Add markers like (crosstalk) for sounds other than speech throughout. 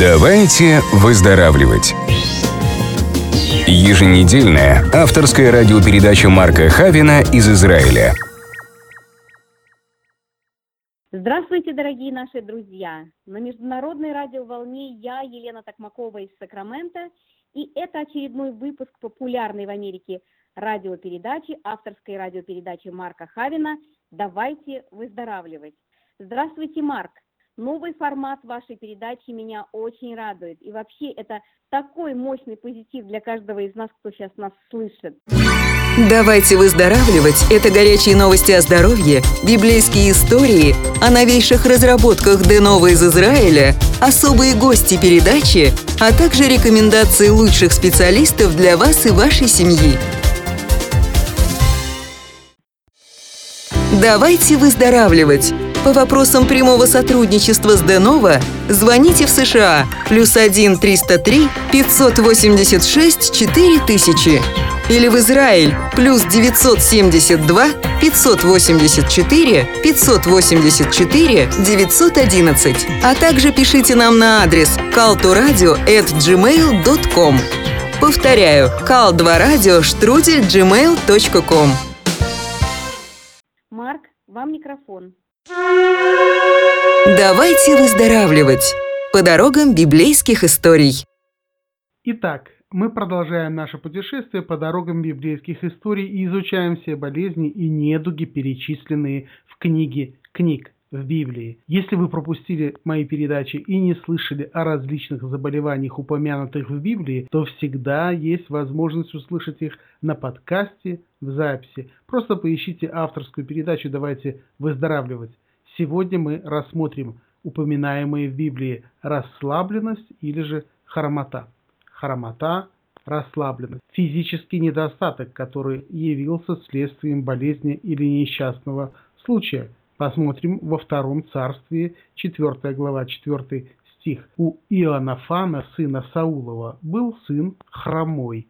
Давайте выздоравливать. Еженедельная авторская радиопередача Марка Хавина из Израиля. Здравствуйте, дорогие наши друзья! На международной радиоволне я, Елена Токмакова из Сакрамента, и это очередной выпуск популярной в Америке радиопередачи, авторской радиопередачи Марка Хавина «Давайте выздоравливать». Здравствуйте, Марк! Новый формат вашей передачи меня очень радует. И вообще это такой мощный позитив для каждого из нас, кто сейчас нас слышит. Давайте выздоравливать – это горячие новости о здоровье, библейские истории, о новейших разработках Денова из Израиля, особые гости передачи, а также рекомендации лучших специалистов для вас и вашей семьи. Давайте выздоравливать – по вопросам прямого сотрудничества с Денова звоните в США плюс 1 303 586 4000 или в Израиль плюс 972 584 584 911, а также пишите нам на адрес caltoradio@gmail.com. Повторяю, call2radio штрудель gmail.com. Марк, вам микрофон. Давайте выздоравливать по дорогам библейских историй. Итак, мы продолжаем наше путешествие по дорогам библейских историй и изучаем все болезни и недуги, перечисленные в книге книг в Библии. Если вы пропустили мои передачи и не слышали о различных заболеваниях, упомянутых в Библии, то всегда есть возможность услышать их на подкасте, в записи. Просто поищите авторскую передачу «Давайте выздоравливать». Сегодня мы рассмотрим упоминаемые в Библии расслабленность или же хромота. Хромота, расслабленность. Физический недостаток, который явился следствием болезни или несчастного случая – Посмотрим во втором царстве, 4 глава, 4 стих. У Иоаннафана, сына Саулова, был сын хромой.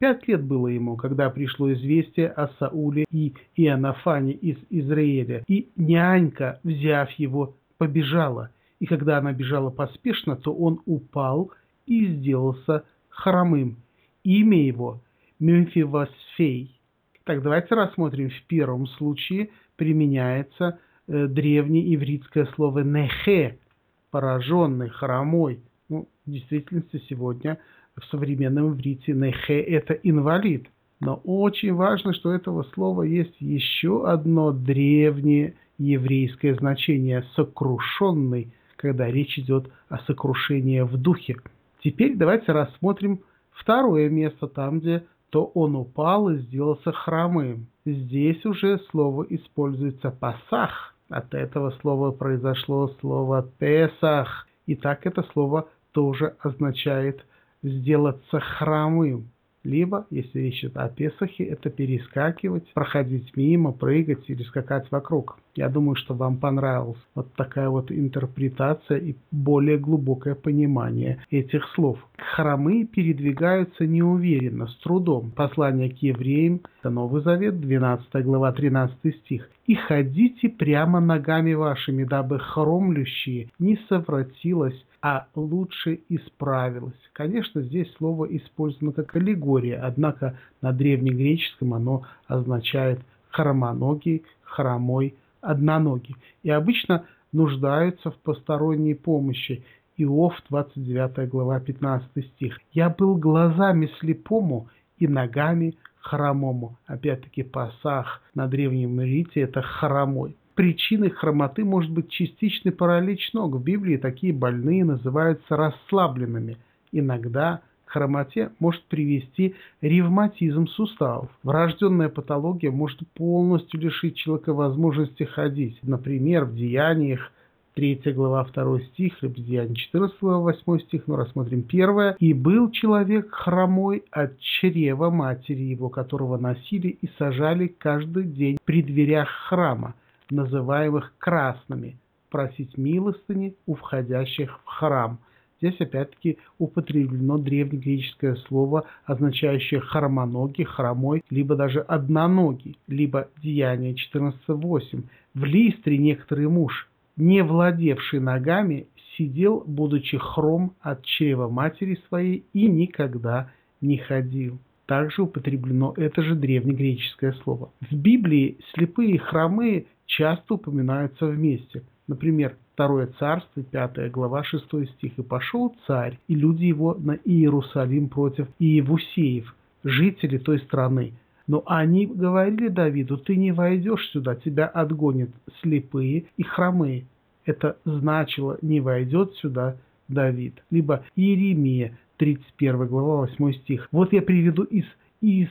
Пять лет было ему, когда пришло известие о Сауле и Иоаннафане из Израиля. И нянька, взяв его, побежала. И когда она бежала поспешно, то он упал и сделался хромым. Имя его Мемфивосфей. Так, давайте рассмотрим. В первом случае применяется Э, древнеивритское слово «нехе» – пораженный, хромой. Ну, в действительности сегодня в современном иврите «нехе» – это инвалид. Но очень важно, что этого слова есть еще одно древнее еврейское значение – «сокрушенный», когда речь идет о сокрушении в духе. Теперь давайте рассмотрим второе место, там, где то он упал и сделался хромым. Здесь уже слово используется «пасах», от этого слова произошло слово «песах». И так это слово тоже означает «сделаться хромым». Либо, если речь идет о Песахе, это перескакивать, проходить мимо, прыгать или скакать вокруг. Я думаю, что вам понравилась вот такая вот интерпретация и более глубокое понимание этих слов. Хромы передвигаются неуверенно, с трудом. Послание к евреям, это Новый Завет, 12 глава, 13 стих. «И ходите прямо ногами вашими, дабы хромлющие не совратилось а лучше исправилась. Конечно, здесь слово использовано как аллегория, однако на древнегреческом оно означает хромоногий, хромой, одноногий. И обычно нуждаются в посторонней помощи. Иов, 29 глава, 15 стих. «Я был глазами слепому и ногами хромому». Опять-таки, пасах на древнем иврите – это хромой причиной хромоты может быть частичный паралич ног. В Библии такие больные называются расслабленными. Иногда хромоте может привести ревматизм суставов. Врожденная патология может полностью лишить человека возможности ходить. Например, в деяниях 3 глава 2 стих, либо Деяния 14 глава 8 стих, но рассмотрим первое. «И был человек хромой от чрева матери его, которого носили и сажали каждый день при дверях храма, называемых красными, просить милостыни у входящих в храм. Здесь опять-таки употреблено древнегреческое слово, означающее хромоногий, хромой, либо даже одноногий, либо Деяние 14.8. В Листре некоторый муж, не владевший ногами, сидел, будучи хром от чрева матери своей, и никогда не ходил. Также употреблено это же древнегреческое слово. В Библии слепые и хромые часто упоминаются вместе. Например, Второе царство, 5 глава, 6 стих. «И пошел царь, и люди его на Иерусалим против Иевусеев, жители той страны. Но они говорили Давиду, ты не войдешь сюда, тебя отгонят слепые и хромые. Это значило, не войдет сюда Давид. Либо Иеремия, 31 глава, 8 стих. Вот я приведу из, из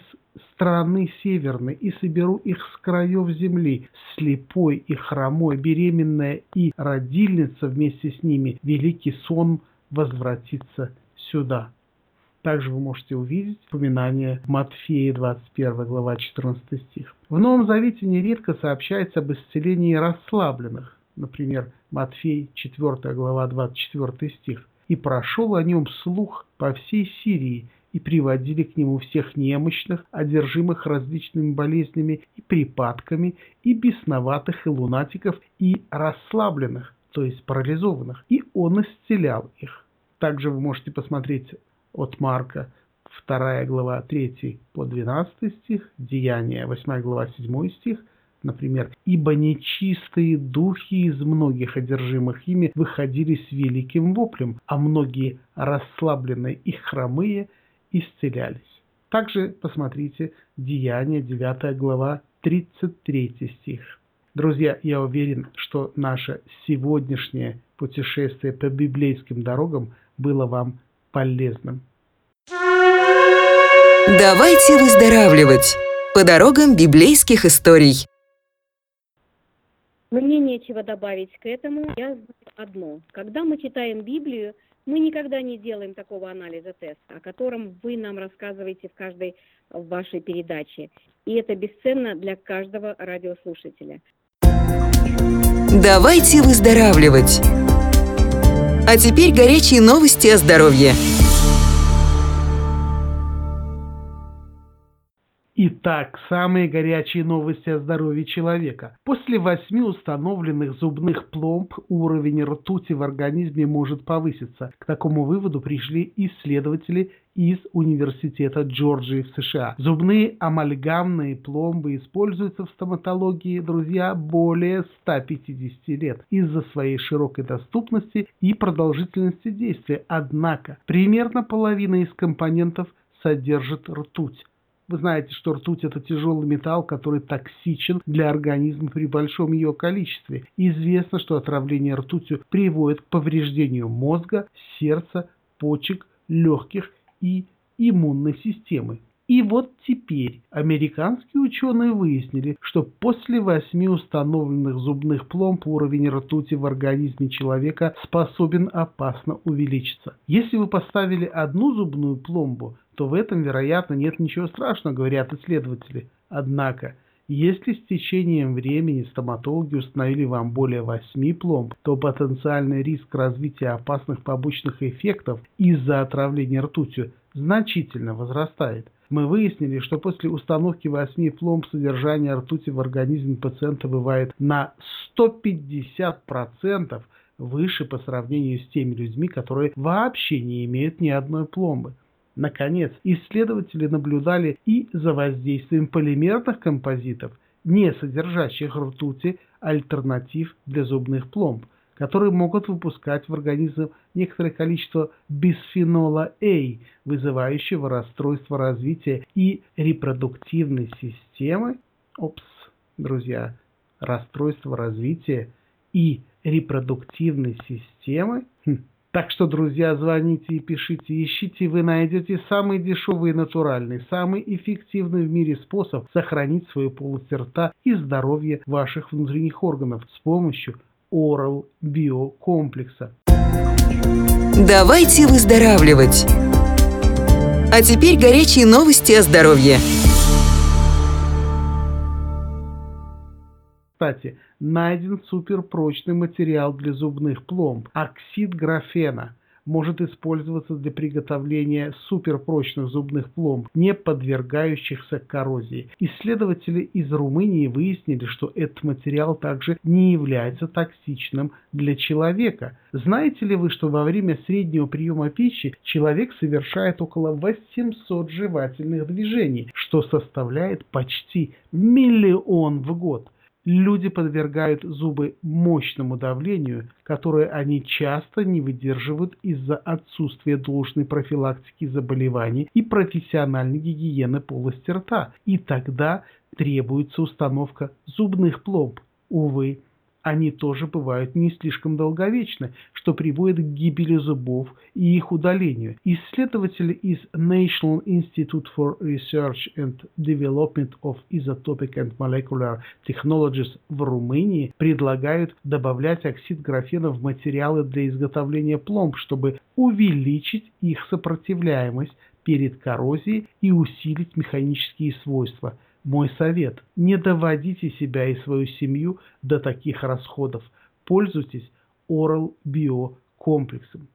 страны северной и соберу их с краев земли, слепой и хромой, беременная и родильница вместе с ними, великий сон возвратится сюда. Также вы можете увидеть упоминание Матфея 21 глава 14 стих. В Новом Завете нередко сообщается об исцелении расслабленных. Например, Матфей 4 глава 24 стих. «И прошел о нем слух по всей Сирии, и приводили к нему всех немощных, одержимых различными болезнями и припадками, и бесноватых, и лунатиков, и расслабленных, то есть парализованных, и он исцелял их. Также вы можете посмотреть от Марка 2 глава 3 по 12 стих, Деяния 8 глава 7 стих, например, «Ибо нечистые духи из многих одержимых ими выходили с великим воплем, а многие расслабленные и хромые исцелялись». Также посмотрите Деяния 9 глава 33 стих. Друзья, я уверен, что наше сегодняшнее путешествие по библейским дорогам было вам полезным. Давайте выздоравливать по дорогам библейских историй. Мне нечего добавить к этому. Я знаю одно. Когда мы читаем Библию, мы никогда не делаем такого анализа теста, о котором вы нам рассказываете в каждой вашей передаче. И это бесценно для каждого радиослушателя. Давайте выздоравливать. А теперь горячие новости о здоровье. Итак, самые горячие новости о здоровье человека. После восьми установленных зубных пломб уровень ртути в организме может повыситься. К такому выводу пришли исследователи из Университета Джорджии в США. Зубные амальгамные пломбы используются в стоматологии, друзья, более 150 лет из-за своей широкой доступности и продолжительности действия. Однако, примерно половина из компонентов содержит ртуть. Вы знаете, что ртуть – это тяжелый металл, который токсичен для организма при большом ее количестве. Известно, что отравление ртутью приводит к повреждению мозга, сердца, почек, легких и иммунной системы. И вот теперь американские ученые выяснили, что после восьми установленных зубных пломб уровень ртути в организме человека способен опасно увеличиться. Если вы поставили одну зубную пломбу, то в этом, вероятно, нет ничего страшного, говорят исследователи. Однако, если с течением времени стоматологи установили вам более 8 пломб, то потенциальный риск развития опасных побочных эффектов из-за отравления ртутью значительно возрастает. Мы выяснили, что после установки 8 пломб содержание ртути в организме пациента бывает на 150% выше по сравнению с теми людьми, которые вообще не имеют ни одной пломбы. Наконец, исследователи наблюдали и за воздействием полимерных композитов, не содержащих ртути, альтернатив для зубных пломб, которые могут выпускать в организм некоторое количество бисфенола А, вызывающего расстройство развития и репродуктивной системы. Опс, друзья, расстройство развития и репродуктивной системы. Хм. Так что, друзья, звоните и пишите, ищите, вы найдете самый дешевый и натуральный, самый эффективный в мире способ сохранить свою полость рта и здоровье ваших внутренних органов с помощью Oral Bio комплекса. Давайте выздоравливать! А теперь горячие новости о здоровье. Кстати, найден суперпрочный материал для зубных пломб – оксид графена. Может использоваться для приготовления суперпрочных зубных пломб, не подвергающихся коррозии. Исследователи из Румынии выяснили, что этот материал также не является токсичным для человека. Знаете ли вы, что во время среднего приема пищи человек совершает около 800 жевательных движений, что составляет почти миллион в год? Люди подвергают зубы мощному давлению, которое они часто не выдерживают из-за отсутствия должной профилактики заболеваний и профессиональной гигиены полости рта. И тогда требуется установка зубных пломб. Увы, они тоже бывают не слишком долговечны, что приводит к гибели зубов и их удалению. Исследователи из National Institute for Research and Development of Isotopic and Molecular Technologies в Румынии предлагают добавлять оксид графена в материалы для изготовления пломб, чтобы увеличить их сопротивляемость перед коррозией и усилить механические свойства – мой совет – не доводите себя и свою семью до таких расходов. Пользуйтесь Oral Bio комплексом.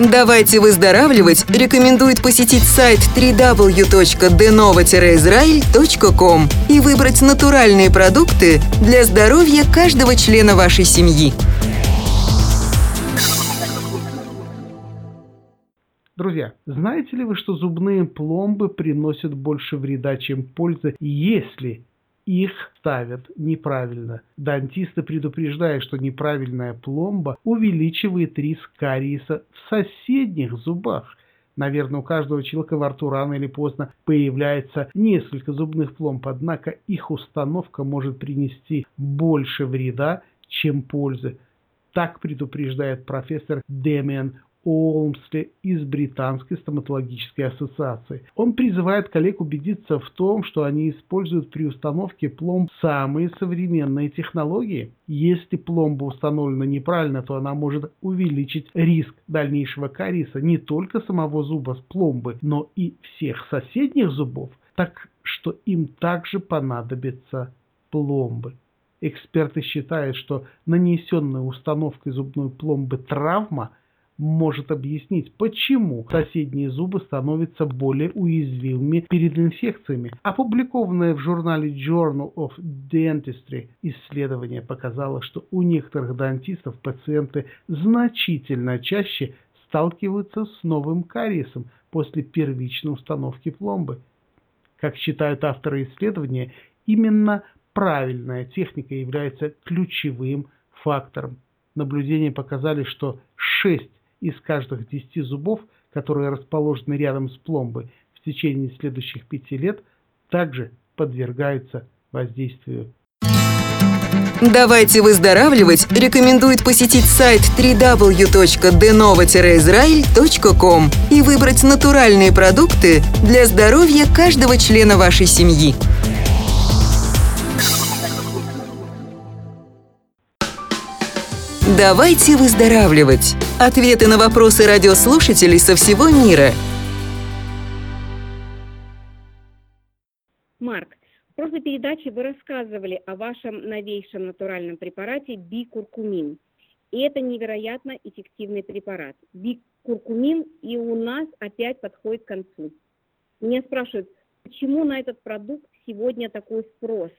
Давайте выздоравливать рекомендует посетить сайт www.denova-israel.com и выбрать натуральные продукты для здоровья каждого члена вашей семьи. Друзья, знаете ли вы, что зубные пломбы приносят больше вреда, чем пользы, если их ставят неправильно. Дантисты предупреждают, что неправильная пломба увеличивает риск кариеса в соседних зубах. Наверное, у каждого человека во рту рано или поздно появляется несколько зубных пломб, однако их установка может принести больше вреда, чем пользы. Так предупреждает профессор Демиан Олмсли из Британской стоматологической ассоциации. Он призывает коллег убедиться в том, что они используют при установке пломб самые современные технологии. Если пломба установлена неправильно, то она может увеличить риск дальнейшего кариеса не только самого зуба с пломбы, но и всех соседних зубов, так что им также понадобятся пломбы. Эксперты считают, что нанесенная установкой зубной пломбы травма – может объяснить, почему соседние зубы становятся более уязвимыми перед инфекциями. Опубликованное в журнале Journal of Dentistry исследование показало, что у некоторых дантистов пациенты значительно чаще сталкиваются с новым кариесом после первичной установки пломбы. Как считают авторы исследования, именно правильная техника является ключевым фактором. Наблюдения показали, что 6 из каждых 10 зубов, которые расположены рядом с пломбой в течение следующих пяти лет, также подвергаются воздействию. Давайте выздоравливать рекомендует посетить сайт www.denova-israel.com и выбрать натуральные продукты для здоровья каждого члена вашей семьи. Давайте выздоравливать. Ответы на вопросы радиослушателей со всего мира. Марк, в прошлой передаче вы рассказывали о вашем новейшем натуральном препарате бикуркумин. И это невероятно эффективный препарат. Бикуркумин и у нас опять подходит к концу. Меня спрашивают, почему на этот продукт сегодня такой спрос?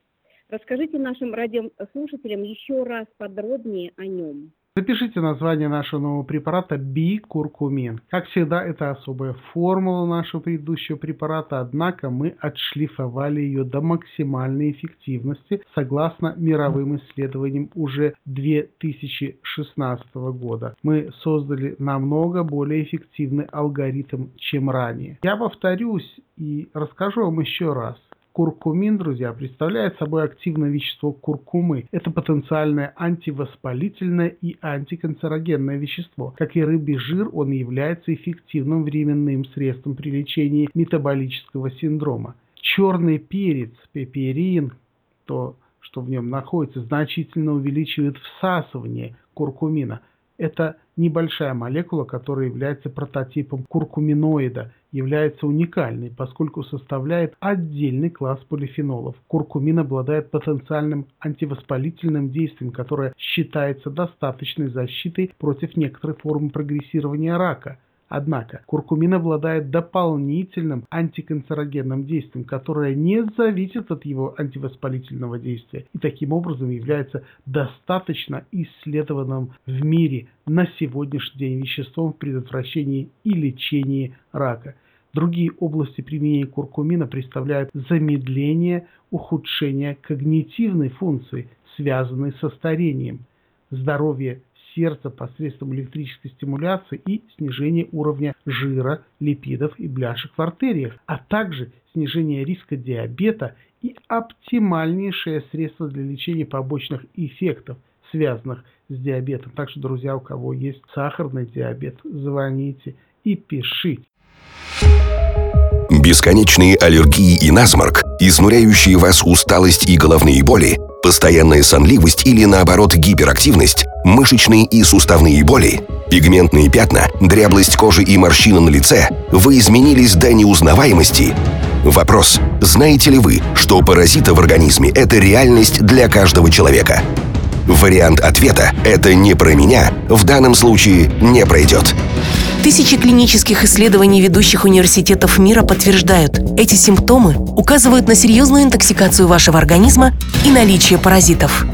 Расскажите нашим радиослушателям еще раз подробнее о нем. Запишите название нашего нового препарата бикуркумин. Как всегда, это особая формула нашего предыдущего препарата, однако мы отшлифовали ее до максимальной эффективности согласно мировым исследованиям уже 2016 года. Мы создали намного более эффективный алгоритм, чем ранее. Я повторюсь и расскажу вам еще раз. Куркумин, друзья, представляет собой активное вещество куркумы. Это потенциальное антивоспалительное и антиканцерогенное вещество. Как и рыбий жир, он является эффективным временным средством при лечении метаболического синдрома. Черный перец, пеперин, то, что в нем находится, значительно увеличивает всасывание куркумина. Это небольшая молекула, которая является прототипом куркуминоида, является уникальной, поскольку составляет отдельный класс полифенолов. Куркумин обладает потенциальным антивоспалительным действием, которое считается достаточной защитой против некоторых форм прогрессирования рака – Однако куркумин обладает дополнительным антиканцерогенным действием, которое не зависит от его антивоспалительного действия и таким образом является достаточно исследованным в мире на сегодняшний день веществом в предотвращении и лечении рака. Другие области применения куркумина представляют замедление ухудшения когнитивной функции, связанной со старением, здоровье сердца посредством электрической стимуляции и снижение уровня жира, липидов и бляшек в артериях, а также снижение риска диабета и оптимальнейшее средство для лечения побочных эффектов, связанных с диабетом. Так что, друзья, у кого есть сахарный диабет, звоните и пишите. Бесконечные аллергии и насморк, изнуряющие вас усталость и головные боли, постоянная сонливость или наоборот гиперактивность, мышечные и суставные боли, пигментные пятна, дряблость кожи и морщины на лице, вы изменились до неузнаваемости. Вопрос, знаете ли вы, что паразиты в организме – это реальность для каждого человека? Вариант ответа «это не про меня» в данном случае не пройдет. Тысячи клинических исследований ведущих университетов мира подтверждают, эти симптомы указывают на серьезную интоксикацию вашего организма и наличие паразитов.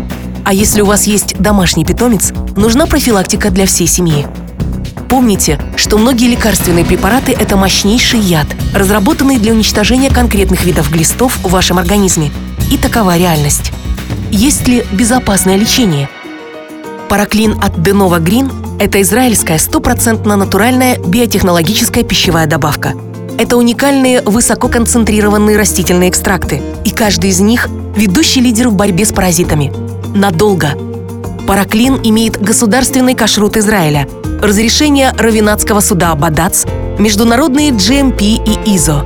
А если у вас есть домашний питомец, нужна профилактика для всей семьи. Помните, что многие лекарственные препараты – это мощнейший яд, разработанный для уничтожения конкретных видов глистов в вашем организме. И такова реальность. Есть ли безопасное лечение? Параклин от Denova Green – это израильская стопроцентно натуральная биотехнологическая пищевая добавка. Это уникальные высококонцентрированные растительные экстракты, и каждый из них – ведущий лидер в борьбе с паразитами – надолго. Параклин имеет государственный кашрут Израиля, разрешение Равинатского суда Бадац, международные GMP и ИЗО.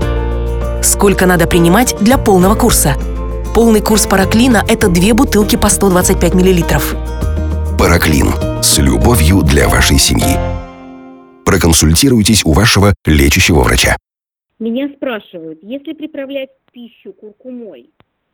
Сколько надо принимать для полного курса? Полный курс параклина – это две бутылки по 125 миллилитров. Параклин. С любовью для вашей семьи. Проконсультируйтесь у вашего лечащего врача. Меня спрашивают, если приправлять пищу куркумой,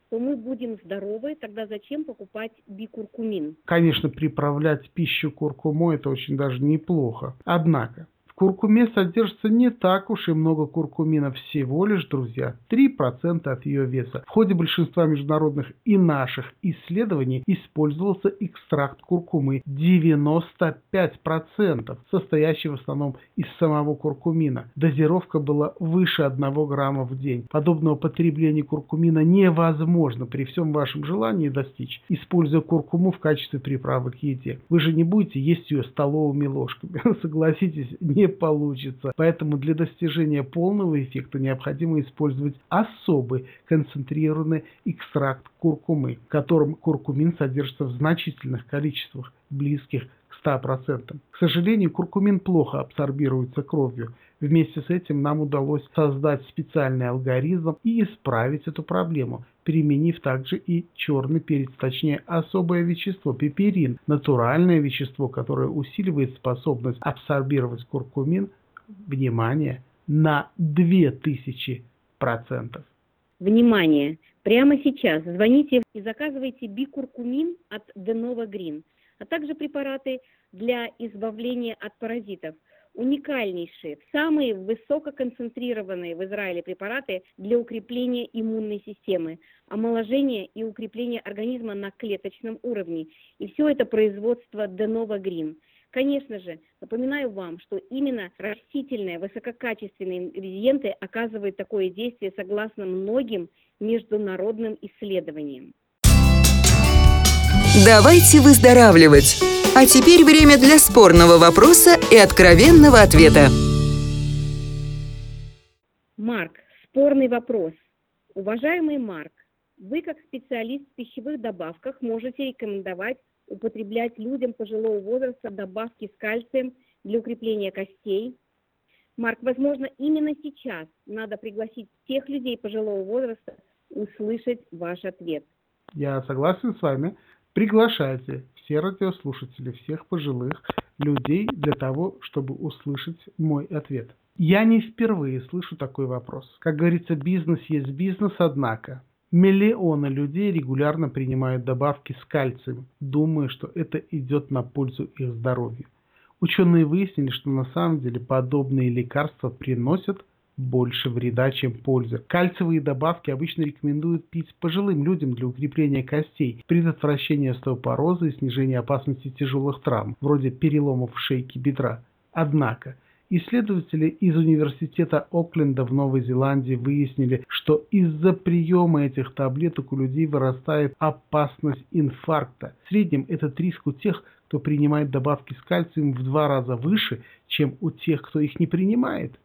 то мы будем здоровы, тогда зачем покупать бикуркумин? Конечно, приправлять пищу куркумой это очень даже неплохо. Однако, куркуме содержится не так уж и много куркумина, всего лишь, друзья, 3% от ее веса. В ходе большинства международных и наших исследований использовался экстракт куркумы 95%, состоящий в основном из самого куркумина. Дозировка была выше 1 грамма в день. Подобного потребления куркумина невозможно при всем вашем желании достичь, используя куркуму в качестве приправы к еде. Вы же не будете есть ее столовыми ложками. (laughs) Согласитесь, не получится. Поэтому для достижения полного эффекта необходимо использовать особый концентрированный экстракт куркумы, в котором куркумин содержится в значительных количествах, близких к 100%. К сожалению, куркумин плохо абсорбируется кровью. Вместе с этим нам удалось создать специальный алгоритм и исправить эту проблему, применив также и черный перец, точнее особое вещество пеперин, натуральное вещество, которое усиливает способность абсорбировать куркумин, внимание, на 2000%. Внимание! Прямо сейчас звоните и заказывайте бикуркумин от Denova Green, а также препараты для избавления от паразитов – уникальнейшие, самые высококонцентрированные в Израиле препараты для укрепления иммунной системы, омоложения и укрепления организма на клеточном уровне. И все это производство Denova Green. Конечно же, напоминаю вам, что именно растительные высококачественные ингредиенты оказывают такое действие согласно многим международным исследованиям. Давайте выздоравливать! А теперь время для спорного вопроса и откровенного ответа. Марк, спорный вопрос. Уважаемый Марк, вы как специалист в пищевых добавках можете рекомендовать употреблять людям пожилого возраста добавки с кальцием для укрепления костей. Марк, возможно, именно сейчас надо пригласить всех людей пожилого возраста услышать ваш ответ. Я согласен с вами. Приглашайте все радиослушатели, всех пожилых людей для того, чтобы услышать мой ответ. Я не впервые слышу такой вопрос. Как говорится, бизнес есть бизнес, однако. Миллионы людей регулярно принимают добавки с кальцием, думая, что это идет на пользу их здоровью. Ученые выяснили, что на самом деле подобные лекарства приносят больше вреда, чем пользы. Кальциевые добавки обычно рекомендуют пить пожилым людям для укрепления костей, предотвращения остеопороза и снижения опасности тяжелых травм, вроде переломов шейки бедра. Однако, Исследователи из Университета Окленда в Новой Зеландии выяснили, что из-за приема этих таблеток у людей вырастает опасность инфаркта. В среднем этот риск у тех, кто принимает добавки с кальцием, в два раза выше, чем у тех, кто их не принимает.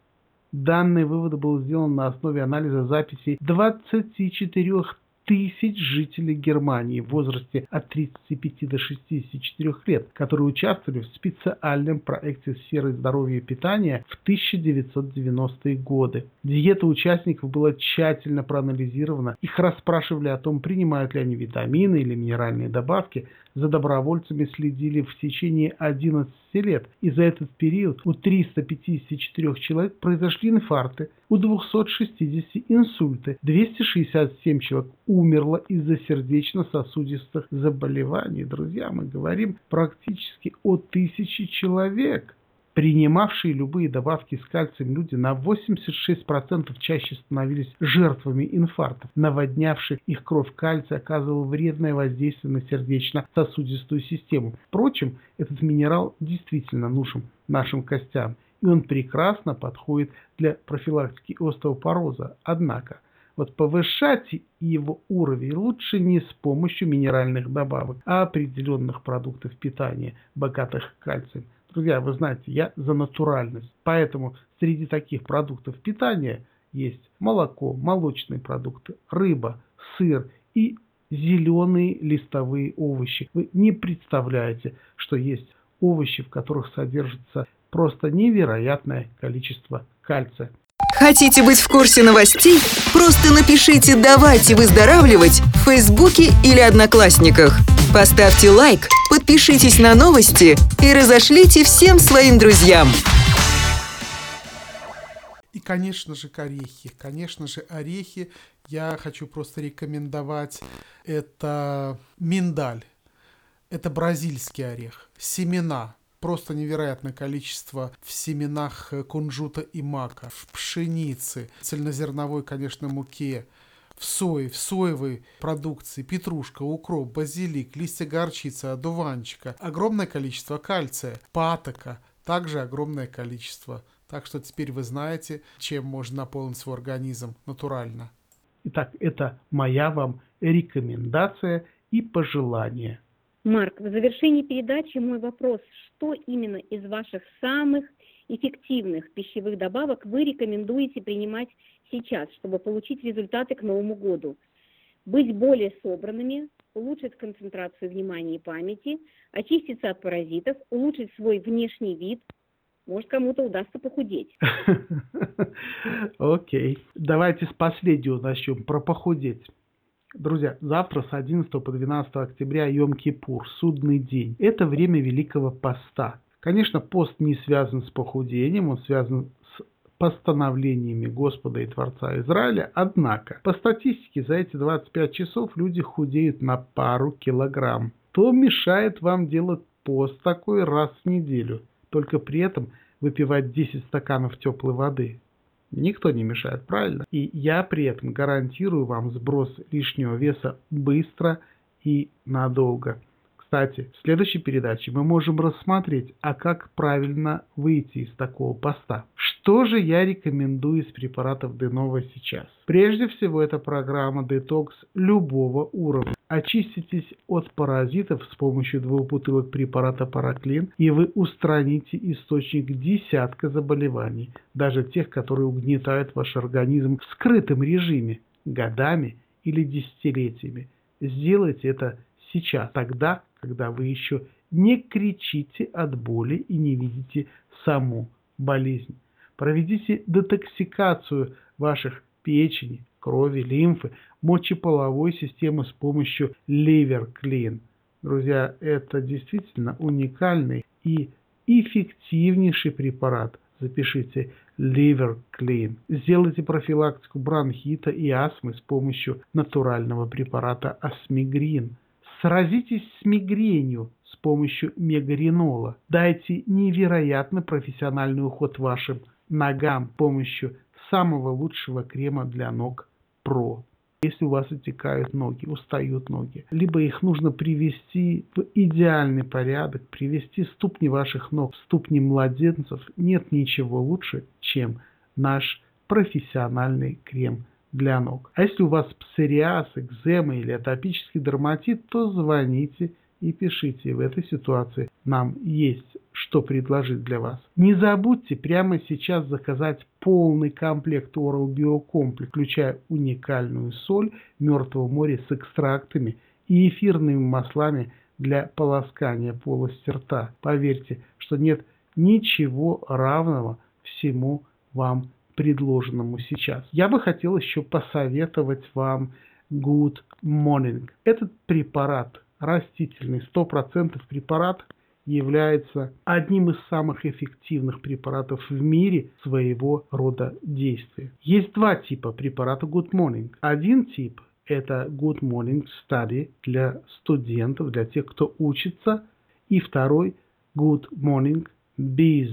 Данный вывод был сделан на основе анализа записей 24 тысяч жителей Германии в возрасте от 35 до 64 лет, которые участвовали в специальном проекте сферы здоровья и питания в 1990-е годы. Диета участников была тщательно проанализирована, их расспрашивали о том, принимают ли они витамины или минеральные добавки, за добровольцами следили в течение 11 лет, и за этот период у 354 человек произошли инфаркты, у 260 инсульты, 267 человек умерло из-за сердечно-сосудистых заболеваний. Друзья, мы говорим практически о тысяче человек. Принимавшие любые добавки с кальцием люди на 86% чаще становились жертвами инфарктов. Наводнявший их кровь кальций оказывал вредное воздействие на сердечно-сосудистую систему. Впрочем, этот минерал действительно нужен нашим костям, и он прекрасно подходит для профилактики остеопороза. Однако, вот повышать его уровень лучше не с помощью минеральных добавок, а определенных продуктов питания, богатых кальцием. Друзья, вы знаете, я за натуральность. Поэтому среди таких продуктов питания есть молоко, молочные продукты, рыба, сыр и зеленые листовые овощи. Вы не представляете, что есть овощи, в которых содержится просто невероятное количество кальция. Хотите быть в курсе новостей? Просто напишите «Давайте выздоравливать» в Фейсбуке или Одноклассниках. Поставьте лайк, подпишитесь на новости и разошлите всем своим друзьям. И, конечно же, орехи. Конечно же, орехи. Я хочу просто рекомендовать. Это миндаль. Это бразильский орех. Семена просто невероятное количество в семенах э, кунжута и мака, в пшенице, цельнозерновой, конечно, муке, в сое, в соевой продукции, петрушка, укроп, базилик, листья горчицы, одуванчика, огромное количество кальция, патока, также огромное количество. Так что теперь вы знаете, чем можно наполнить свой организм натурально. Итак, это моя вам рекомендация и пожелание. Марк, в завершении передачи мой вопрос. Что именно из ваших самых эффективных пищевых добавок вы рекомендуете принимать сейчас, чтобы получить результаты к Новому году? Быть более собранными, улучшить концентрацию внимания и памяти, очиститься от паразитов, улучшить свой внешний вид. Может, кому-то удастся похудеть. (laughs) Окей. Давайте с последнего начнем, про похудеть. Друзья, завтра с 11 по 12 октября Йом-Кипур, судный день. Это время Великого Поста. Конечно, пост не связан с похудением, он связан с постановлениями Господа и Творца Израиля. Однако, по статистике, за эти 25 часов люди худеют на пару килограмм. То мешает вам делать пост такой раз в неделю, только при этом выпивать 10 стаканов теплой воды. Никто не мешает, правильно? И я при этом гарантирую вам сброс лишнего веса быстро и надолго. Кстати, в следующей передаче мы можем рассмотреть, а как правильно выйти из такого поста. Что же я рекомендую из препаратов Денова сейчас? Прежде всего, это программа детокс любого уровня. Очиститесь от паразитов с помощью двух бутылок препарата Параклин, и вы устраните источник десятка заболеваний, даже тех, которые угнетают ваш организм в скрытом режиме, годами или десятилетиями. Сделайте это сейчас, тогда, когда вы еще не кричите от боли и не видите саму болезнь. Проведите детоксикацию ваших печени, крови, лимфы, мочеполовой системы с помощью Liver Clean. Друзья, это действительно уникальный и эффективнейший препарат. Запишите Liver Clean. Сделайте профилактику бронхита и астмы с помощью натурального препарата Асмигрин. Сразитесь с мигренью с помощью мегаринола. Дайте невероятно профессиональный уход вашим ногам с помощью самого лучшего крема для ног Pro если у вас отекают ноги, устают ноги. Либо их нужно привести в идеальный порядок, привести ступни ваших ног, ступни младенцев. Нет ничего лучше, чем наш профессиональный крем для ног. А если у вас псориаз, экзема или атопический дерматит, то звоните и пишите в этой ситуации. Нам есть что предложить для вас. Не забудьте прямо сейчас заказать полный комплект Oral Biocomplect, включая уникальную соль Мертвого моря с экстрактами и эфирными маслами для полоскания полости рта. Поверьте, что нет ничего равного всему вам предложенному сейчас. Я бы хотел еще посоветовать вам Good Morning. Этот препарат растительный, 100% препарат является одним из самых эффективных препаратов в мире своего рода действия. Есть два типа препарата Good Morning. Один тип – это Good Morning Study для студентов, для тех, кто учится. И второй – Good Morning Biz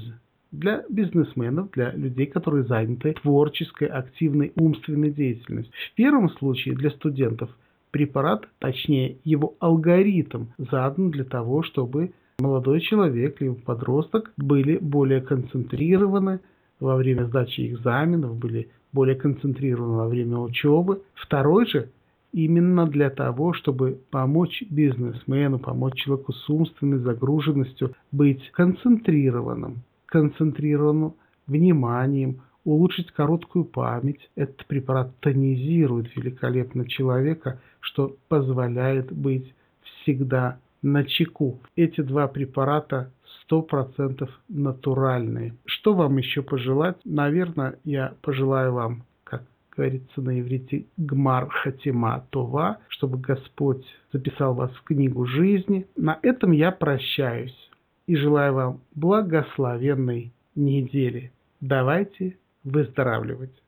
для бизнесменов, для людей, которые заняты творческой, активной, умственной деятельностью. В первом случае для студентов препарат, точнее его алгоритм, задан для того, чтобы молодой человек либо подросток были более концентрированы во время сдачи экзаменов, были более концентрированы во время учебы. Второй же именно для того, чтобы помочь бизнесмену, помочь человеку с умственной загруженностью быть концентрированным, концентрированным вниманием, улучшить короткую память. Этот препарат тонизирует великолепно человека, что позволяет быть всегда на чеку. Эти два препарата 100% натуральные. Что вам еще пожелать? Наверное, я пожелаю вам, как говорится на иврите, гмар хатима това, чтобы Господь записал вас в книгу жизни. На этом я прощаюсь и желаю вам благословенной недели. Давайте выздоравливать.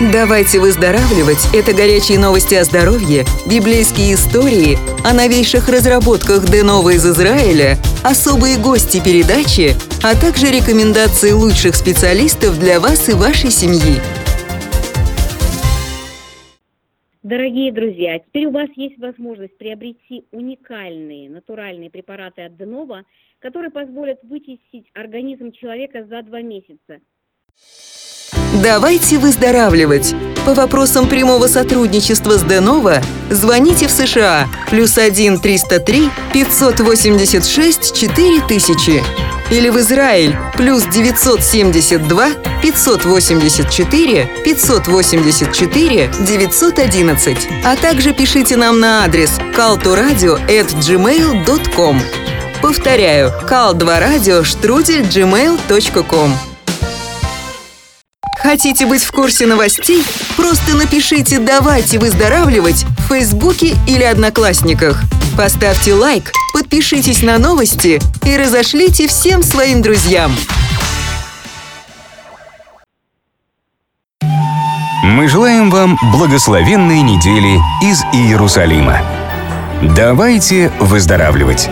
Давайте выздоравливать – это горячие новости о здоровье, библейские истории, о новейших разработках Денова из Израиля, особые гости передачи, а также рекомендации лучших специалистов для вас и вашей семьи. Дорогие друзья, теперь у вас есть возможность приобрести уникальные натуральные препараты от Денова, которые позволят вычистить организм человека за два месяца. Давайте выздоравливать! По вопросам прямого сотрудничества с Денова звоните в США плюс 1 303 586 4000 или в Израиль плюс 972 584 584 911, а также пишите нам на адрес caltoradio@gmail.com. Повторяю, call2radio штрудель gmail.com. Хотите быть в курсе новостей? Просто напишите «Давайте выздоравливать» в Фейсбуке или Одноклассниках. Поставьте лайк, подпишитесь на новости и разошлите всем своим друзьям. Мы желаем вам благословенной недели из Иерусалима. Давайте выздоравливать!